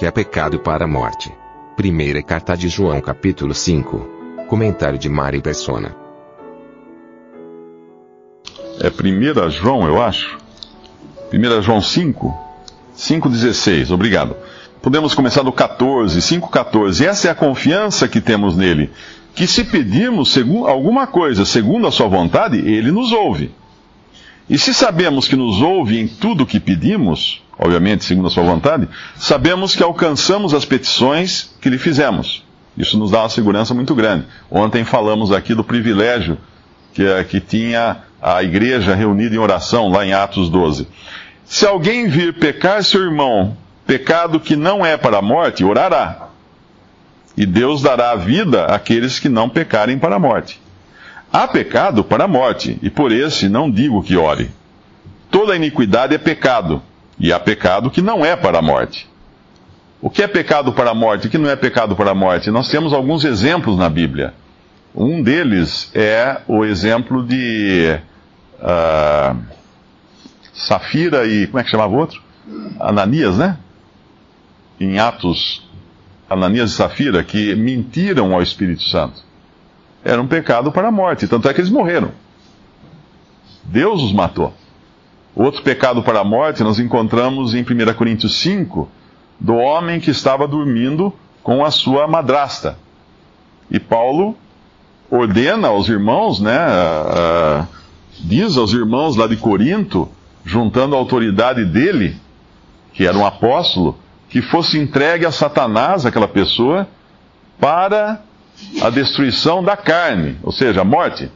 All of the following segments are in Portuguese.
Que é pecado para a morte? Primeira carta de João capítulo 5. Comentário de Mari Persona. É 1 João, eu acho. 1 João 5, 5,16. Obrigado. Podemos começar do 14, 5,14. Essa é a confiança que temos nele. Que se pedirmos alguma coisa segundo a sua vontade, ele nos ouve. E se sabemos que nos ouve em tudo o que pedimos, obviamente segundo a sua vontade, sabemos que alcançamos as petições que lhe fizemos. Isso nos dá uma segurança muito grande. Ontem falamos aqui do privilégio que, que tinha a igreja reunida em oração, lá em Atos 12. Se alguém vir pecar seu irmão, pecado que não é para a morte, orará. E Deus dará vida àqueles que não pecarem para a morte. Há pecado para a morte, e por esse não digo que ore. Toda iniquidade é pecado, e há pecado que não é para a morte. O que é pecado para a morte o que não é pecado para a morte? Nós temos alguns exemplos na Bíblia. Um deles é o exemplo de uh, Safira e. Como é que chamava o outro? Ananias, né? Em Atos, Ananias e Safira, que mentiram ao Espírito Santo. Era um pecado para a morte, tanto é que eles morreram. Deus os matou. Outro pecado para a morte nós encontramos em 1 Coríntios 5, do homem que estava dormindo com a sua madrasta. E Paulo ordena aos irmãos, né, uh, diz aos irmãos lá de Corinto, juntando a autoridade dele, que era um apóstolo, que fosse entregue a Satanás, aquela pessoa, para a destruição da carne, ou seja, a morte,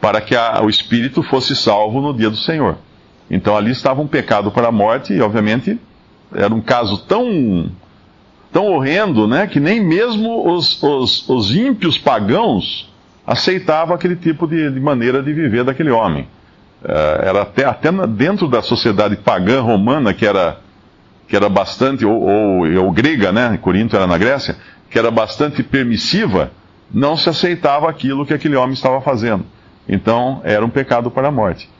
para que a, o espírito fosse salvo no dia do Senhor. Então ali estava um pecado para a morte, e obviamente era um caso tão, tão horrendo, né, que nem mesmo os, os, os ímpios pagãos aceitavam aquele tipo de, de maneira de viver daquele homem. Uh, era até, até dentro da sociedade pagã romana, que era, que era bastante, ou, ou, ou grega, né, Corinto era na Grécia, que era bastante permissiva, não se aceitava aquilo que aquele homem estava fazendo. Então, era um pecado para a morte.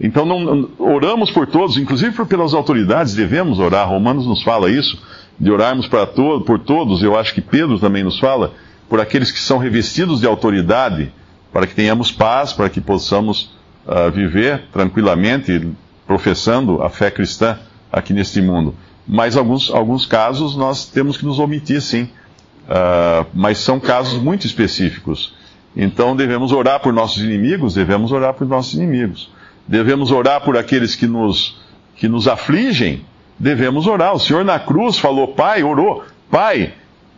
Então, não, oramos por todos, inclusive pelas autoridades, devemos orar. Romanos nos fala isso, de orarmos para to por todos. Eu acho que Pedro também nos fala, por aqueles que são revestidos de autoridade, para que tenhamos paz, para que possamos uh, viver tranquilamente, professando a fé cristã aqui neste mundo. Mas alguns, alguns casos nós temos que nos omitir, sim. Uh, mas são casos muito específicos. Então devemos orar por nossos inimigos, devemos orar por nossos inimigos. Devemos orar por aqueles que nos, que nos afligem, devemos orar. O Senhor na cruz falou, Pai, orou, Pai,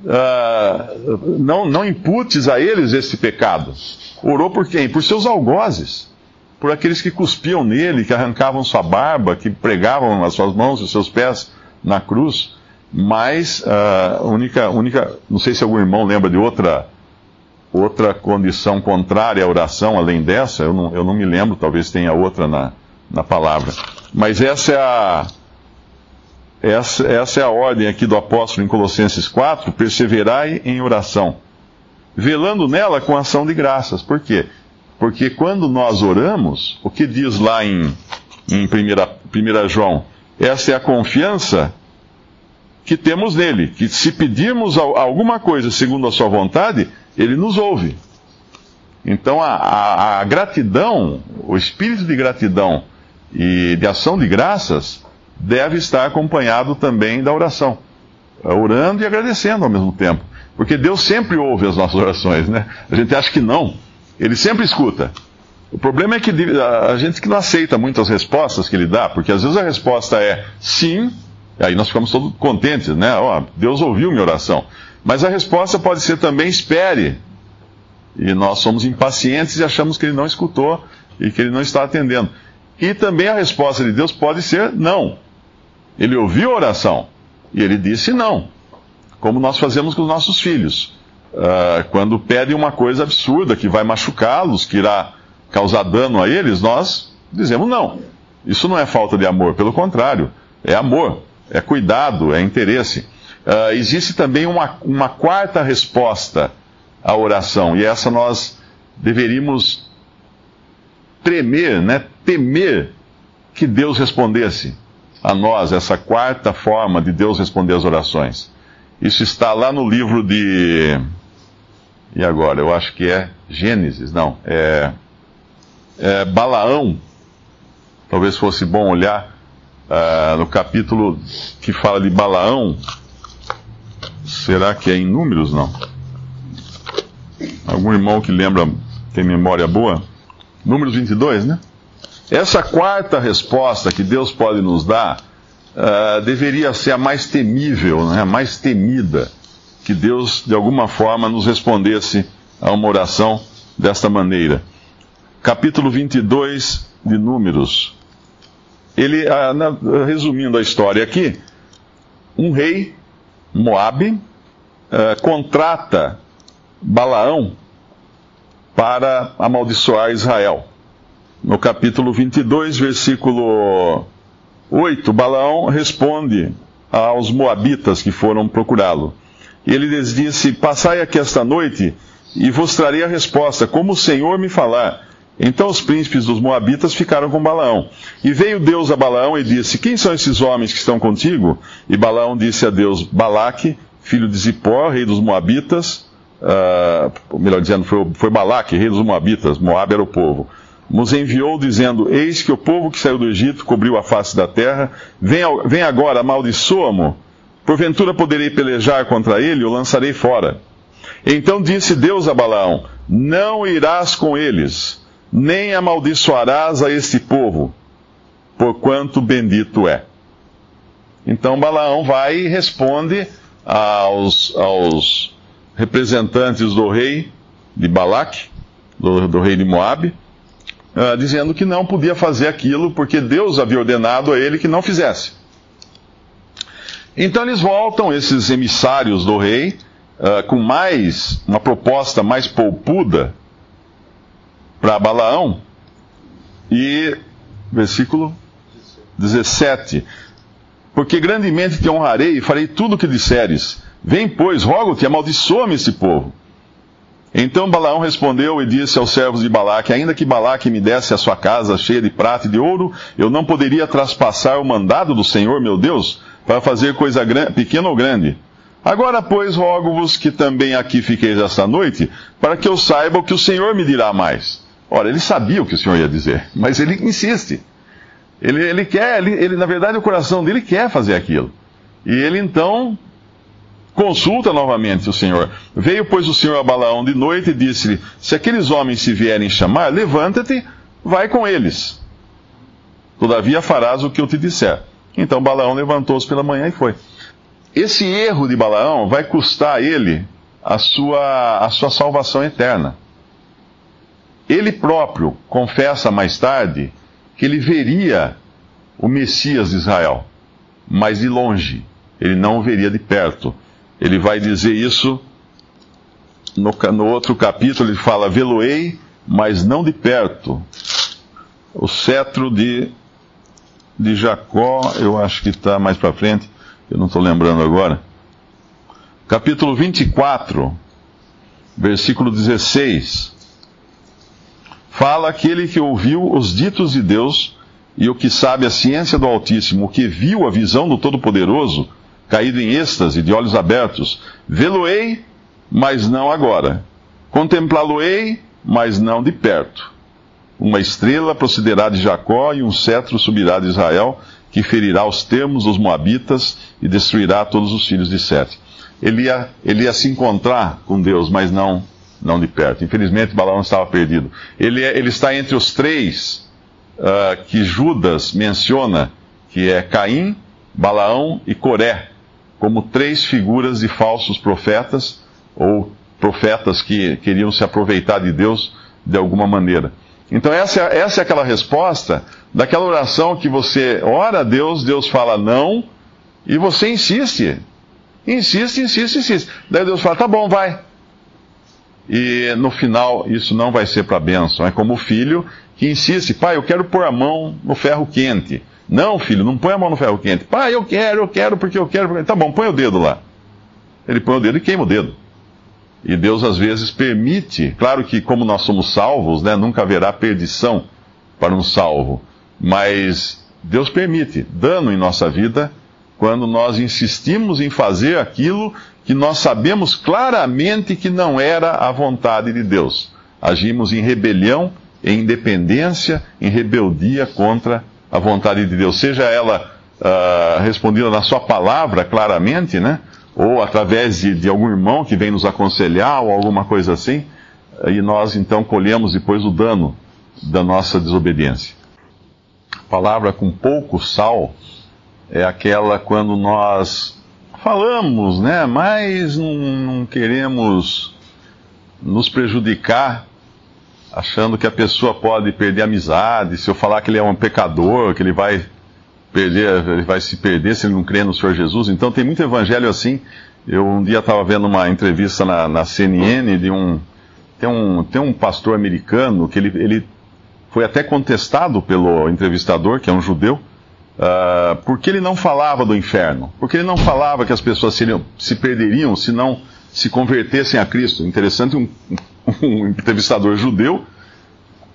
uh, não, não imputes a eles esse pecado. Orou por quem? Por seus algozes, por aqueles que cuspiam nele, que arrancavam sua barba, que pregavam as suas mãos e os seus pés na cruz. Mas a uh, única, única, não sei se algum irmão lembra de outra outra condição contrária à oração além dessa, eu não, eu não me lembro, talvez tenha outra na, na palavra. Mas essa é a essa, essa é a ordem aqui do apóstolo em Colossenses 4, perseverai em oração, velando nela com ação de graças. Por quê? Porque quando nós oramos, o que diz lá em, em 1 João? Essa é a confiança que temos nele, que se pedirmos alguma coisa segundo a sua vontade, ele nos ouve. Então a, a, a gratidão, o espírito de gratidão e de ação de graças deve estar acompanhado também da oração, orando e agradecendo ao mesmo tempo, porque Deus sempre ouve as nossas orações, né? A gente acha que não, Ele sempre escuta. O problema é que a gente que não aceita muitas respostas que Ele dá, porque às vezes a resposta é sim, Aí nós ficamos todos contentes, né? Ó, Deus ouviu minha oração. Mas a resposta pode ser também espere. E nós somos impacientes e achamos que ele não escutou e que ele não está atendendo. E também a resposta de Deus pode ser não. Ele ouviu a oração e ele disse não. Como nós fazemos com os nossos filhos. Uh, quando pedem uma coisa absurda que vai machucá-los, que irá causar dano a eles, nós dizemos não. Isso não é falta de amor, pelo contrário, é amor, é cuidado, é interesse. Uh, existe também uma, uma quarta resposta à oração, e essa nós deveríamos tremer, né, temer que Deus respondesse a nós, essa quarta forma de Deus responder as orações. Isso está lá no livro de. E agora? Eu acho que é Gênesis, não. É, é Balaão. Talvez fosse bom olhar uh, no capítulo que fala de Balaão. Será que é em números? Não. Algum irmão que lembra, tem memória boa? Números 22, né? Essa quarta resposta que Deus pode nos dar uh, deveria ser a mais temível, né? a mais temida, que Deus de alguma forma nos respondesse a uma oração desta maneira. Capítulo 22 de Números. Ele, uh, na, resumindo a história aqui, um rei, Moabe, uh, contrata Balaão para amaldiçoar Israel. No capítulo 22, versículo 8, Balaão responde aos moabitas que foram procurá-lo. Ele lhes disse: Passai aqui esta noite e vos trarei a resposta, como o Senhor me falar. Então os príncipes dos moabitas ficaram com Balaão. E veio Deus a Balaão e disse: Quem são esses homens que estão contigo? E Balaão disse a Deus: Balaque, filho de Zippor, rei dos moabitas, uh, melhor dizendo, foi, foi Balaque, rei dos Moabitas, Moab era o povo, nos enviou dizendo: Eis que o povo que saiu do Egito cobriu a face da terra, vem, vem agora, amaldiçoa-mo, porventura poderei pelejar contra ele, o lançarei fora. Então disse Deus a Balaão: Não irás com eles, nem amaldiçoarás a este povo, porquanto bendito é. Então Balaão vai e responde aos, aos representantes do rei de Balaque, do, do rei de Moabe, uh, dizendo que não podia fazer aquilo porque Deus havia ordenado a ele que não fizesse. Então eles voltam, esses emissários do rei, uh, com mais, uma proposta mais polpuda para Balaão, e, versículo 17: Porque grandemente te honrarei e farei tudo o que disseres Vem, pois, rogo-te, amaldiçoa-me esse povo. Então Balaão respondeu e disse aos servos de Balaque: Ainda que Balaque me desse a sua casa cheia de prata e de ouro, eu não poderia traspassar o mandado do Senhor, meu Deus, para fazer coisa pequena ou grande. Agora, pois, rogo-vos que também aqui fiqueis esta noite, para que eu saiba o que o Senhor me dirá mais. Ora, ele sabia o que o Senhor ia dizer, mas ele insiste. Ele, ele quer, ele, ele, na verdade, o coração dele quer fazer aquilo. E ele então Consulta novamente o Senhor. Veio, pois, o Senhor a Balaão de noite e disse-lhe: Se aqueles homens se vierem chamar, levanta-te, vai com eles. Todavia farás o que eu te disser. Então Balaão levantou-se pela manhã e foi. Esse erro de Balaão vai custar a ele a sua, a sua salvação eterna. Ele próprio confessa mais tarde que ele veria o Messias de Israel, mas de longe. Ele não o veria de perto ele vai dizer isso no, no outro capítulo, ele fala: Veloei, mas não de perto. O cetro de, de Jacó, eu acho que está mais para frente, eu não estou lembrando agora. Capítulo 24, versículo 16. Fala aquele que ouviu os ditos de Deus e o que sabe a ciência do Altíssimo, o que viu a visão do Todo-Poderoso caído em êxtase, de olhos abertos. Vê-lo-ei, mas não agora. Contemplá-lo-ei, mas não de perto. Uma estrela procederá de Jacó e um cetro subirá de Israel, que ferirá os termos dos Moabitas e destruirá todos os filhos de Sete. Ele ia, ele ia se encontrar com Deus, mas não, não de perto. Infelizmente, Balaão estava perdido. Ele, é, ele está entre os três uh, que Judas menciona, que é Caim, Balaão e Coré como três figuras de falsos profetas, ou profetas que queriam se aproveitar de Deus de alguma maneira. Então, essa, essa é aquela resposta daquela oração que você ora a Deus, Deus fala não, e você insiste. Insiste, insiste, insiste. Daí Deus fala: tá bom, vai. E no final, isso não vai ser para bênção. É como o filho que insiste: pai, eu quero pôr a mão no ferro quente. Não, filho, não põe a mão no ferro quente. Pai, eu quero, eu quero, porque eu quero. Tá bom, põe o dedo lá. Ele põe o dedo e queima o dedo. E Deus às vezes permite, claro que como nós somos salvos, né, nunca haverá perdição para um salvo, mas Deus permite dano em nossa vida quando nós insistimos em fazer aquilo que nós sabemos claramente que não era a vontade de Deus. Agimos em rebelião, em independência, em rebeldia contra a vontade de Deus, seja ela uh, respondida na sua palavra claramente, né? ou através de, de algum irmão que vem nos aconselhar, ou alguma coisa assim, e nós então colhemos depois o dano da nossa desobediência. Palavra com pouco sal é aquela quando nós falamos, né, mas não, não queremos nos prejudicar, achando que a pessoa pode perder a amizade, se eu falar que ele é um pecador, que ele vai perder, ele vai se perder se ele não crer no Senhor Jesus. Então tem muito evangelho assim. Eu um dia estava vendo uma entrevista na, na, CNN de um tem, um. tem um pastor americano que ele, ele foi até contestado pelo entrevistador, que é um judeu, uh, porque ele não falava do inferno. Porque ele não falava que as pessoas seriam, se perderiam se não se convertessem a Cristo. Interessante um, um entrevistador judeu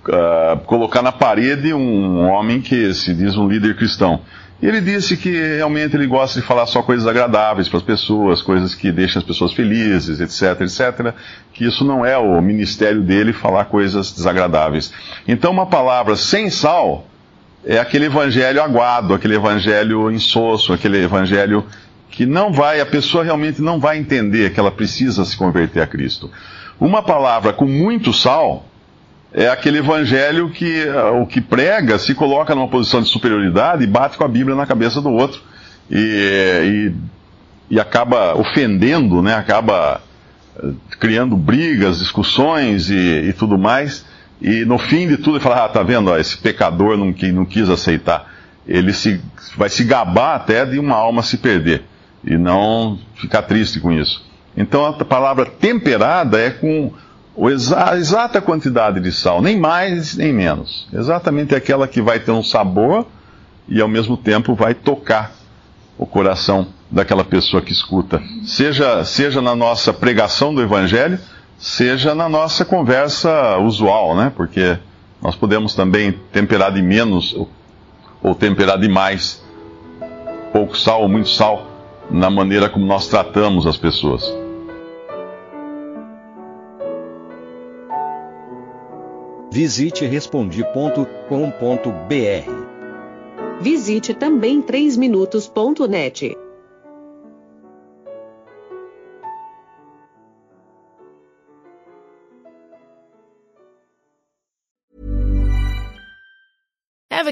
uh, colocar na parede um homem que se diz um líder cristão. E ele disse que realmente ele gosta de falar só coisas agradáveis para as pessoas, coisas que deixam as pessoas felizes, etc, etc. Que isso não é o ministério dele falar coisas desagradáveis. Então, uma palavra sem sal é aquele evangelho aguado, aquele evangelho insosso, aquele evangelho que não vai, a pessoa realmente não vai entender que ela precisa se converter a Cristo. Uma palavra com muito sal é aquele evangelho que o que prega se coloca numa posição de superioridade e bate com a Bíblia na cabeça do outro e, e, e acaba ofendendo, né? acaba eh, criando brigas, discussões e, e, tudo mais. E no fim de tudo ele fala, ah, tá vendo, ó, esse pecador não, que não quis aceitar. Ele se, vai se gabar até de uma alma se perder e não ficar triste com isso. Então a palavra temperada é com a exata quantidade de sal, nem mais nem menos. Exatamente aquela que vai ter um sabor e ao mesmo tempo vai tocar o coração daquela pessoa que escuta. Seja, seja na nossa pregação do Evangelho, seja na nossa conversa usual, né? Porque nós podemos também temperar de menos ou temperar de mais, pouco sal ou muito sal, na maneira como nós tratamos as pessoas. Visite respondi.com.br. Visite também 3minutos.net.